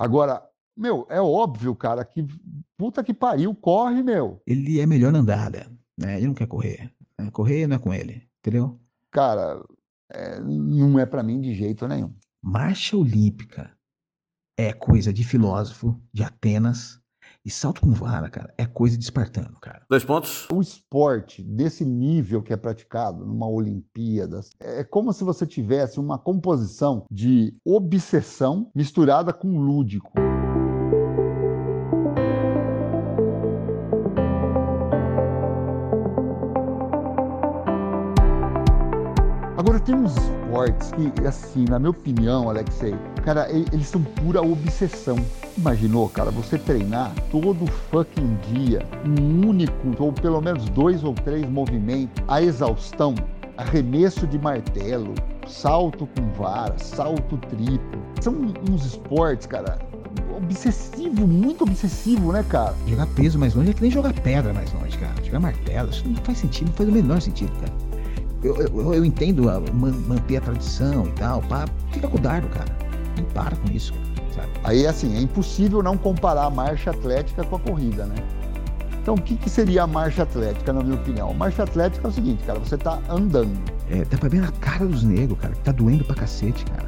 Agora, meu, é óbvio, cara, que puta que pariu, corre, meu. Ele é melhor na andada, né? Ele não quer correr. né? Correr não é com ele, entendeu? Cara, é, não é pra mim de jeito nenhum. Marcha olímpica é coisa de filósofo, de Atenas. E salto com vara, cara, é coisa de espartano, cara. Dois pontos. O esporte desse nível que é praticado numa Olimpíadas é como se você tivesse uma composição de obsessão misturada com lúdico. Agora tem uns esportes que, assim, na minha opinião, Alexei, cara, eles são pura obsessão. Imaginou, cara, você treinar todo fucking dia um único, ou pelo menos dois ou três movimentos, a exaustão, arremesso de martelo, salto com vara, salto triplo. São uns esportes, cara, obsessivo, muito obsessivo, né, cara? Jogar peso mais longe é que nem jogar pedra mais longe, cara. Jogar martelo, isso não faz sentido, não faz o menor sentido, cara. Eu, eu, eu entendo a- man- manter a tradição e tal, pá. Fica com o dardo, cara. Não para com isso, cara, sabe? Aí, assim, é impossível não comparar a marcha atlética com a corrida, né? Então, o que, que seria a marcha atlética, na minha opinião? A marcha atlética é o seguinte, cara, você tá andando. É, dá pra ver na cara dos negros, cara, que tá doendo pra cacete, cara.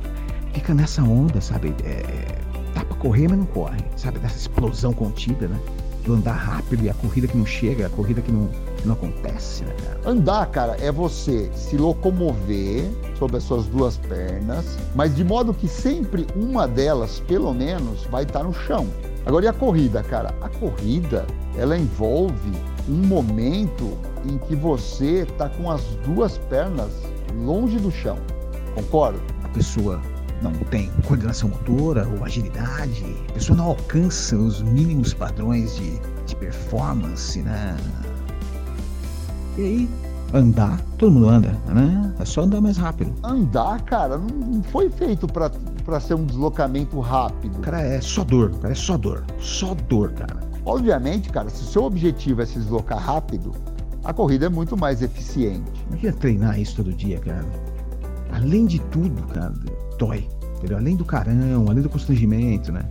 Fica nessa onda, sabe? É, é, dá pra correr, mas não corre, sabe? Dessa explosão contida, né? Do andar rápido e a corrida que não chega, a corrida que não, que não acontece, né, cara? Andar, cara, é você se locomover sobre as suas duas pernas, mas de modo que sempre uma delas, pelo menos, vai estar no chão. Agora, e a corrida, cara? A corrida, ela envolve um momento em que você tá com as duas pernas longe do chão. Concorda? A pessoa não tem coordenação motora ou agilidade, a pessoa não alcança os mínimos padrões de, de performance, né? E aí, andar, todo mundo anda, né? É só andar mais rápido. Andar, cara, não foi feito pra pra ser um deslocamento rápido. Cara, é só dor, cara, é só dor. Só dor, cara. Obviamente, cara, se o seu objetivo é se deslocar rápido, a corrida é muito mais eficiente. Imagina treinar isso todo dia, cara. Além de tudo, cara, dói. Entendeu? Além do carão, além do constrangimento, né?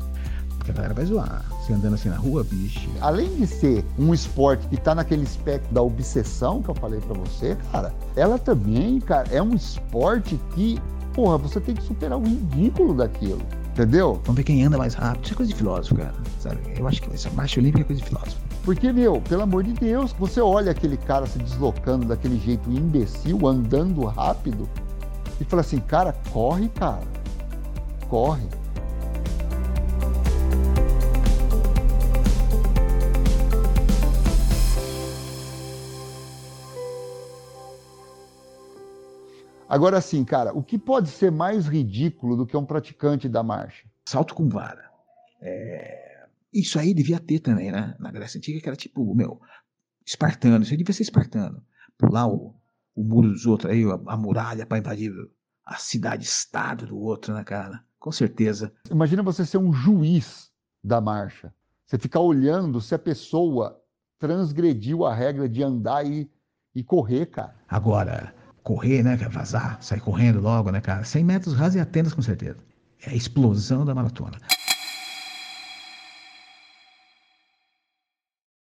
Porque a galera vai zoar. Você andando assim na rua, bicho. Além de ser um esporte que tá naquele espectro da obsessão que eu falei pra você, cara, ela também, cara, é um esporte que, porra, você tem que superar o ridículo daquilo. Entendeu? Vamos ver quem anda mais rápido. Isso é coisa de filósofo, cara. Sabe? Eu acho que essa marcha olímpica é coisa de filósofo. Porque, meu, pelo amor de Deus, você olha aquele cara se deslocando daquele jeito imbecil, andando rápido, e fala assim, cara, corre, cara. Corre. Agora sim, cara, o que pode ser mais ridículo do que um praticante da marcha? Salto com vara. É, Isso aí devia ter também, né? Na Grécia Antiga, que era tipo, meu, espartano. Isso aí devia ser espartano. Pular o, o muro dos outros aí, a, a muralha para invadir a cidade-estado do outro, né, cara? Com certeza. Imagina você ser um juiz da marcha. Você ficar olhando se a pessoa transgrediu a regra de andar e, e correr, cara. Agora, correr, né? Quer vazar, sair correndo logo, né, cara? 100 metros rasos e Atenas, com certeza. É a explosão da maratona.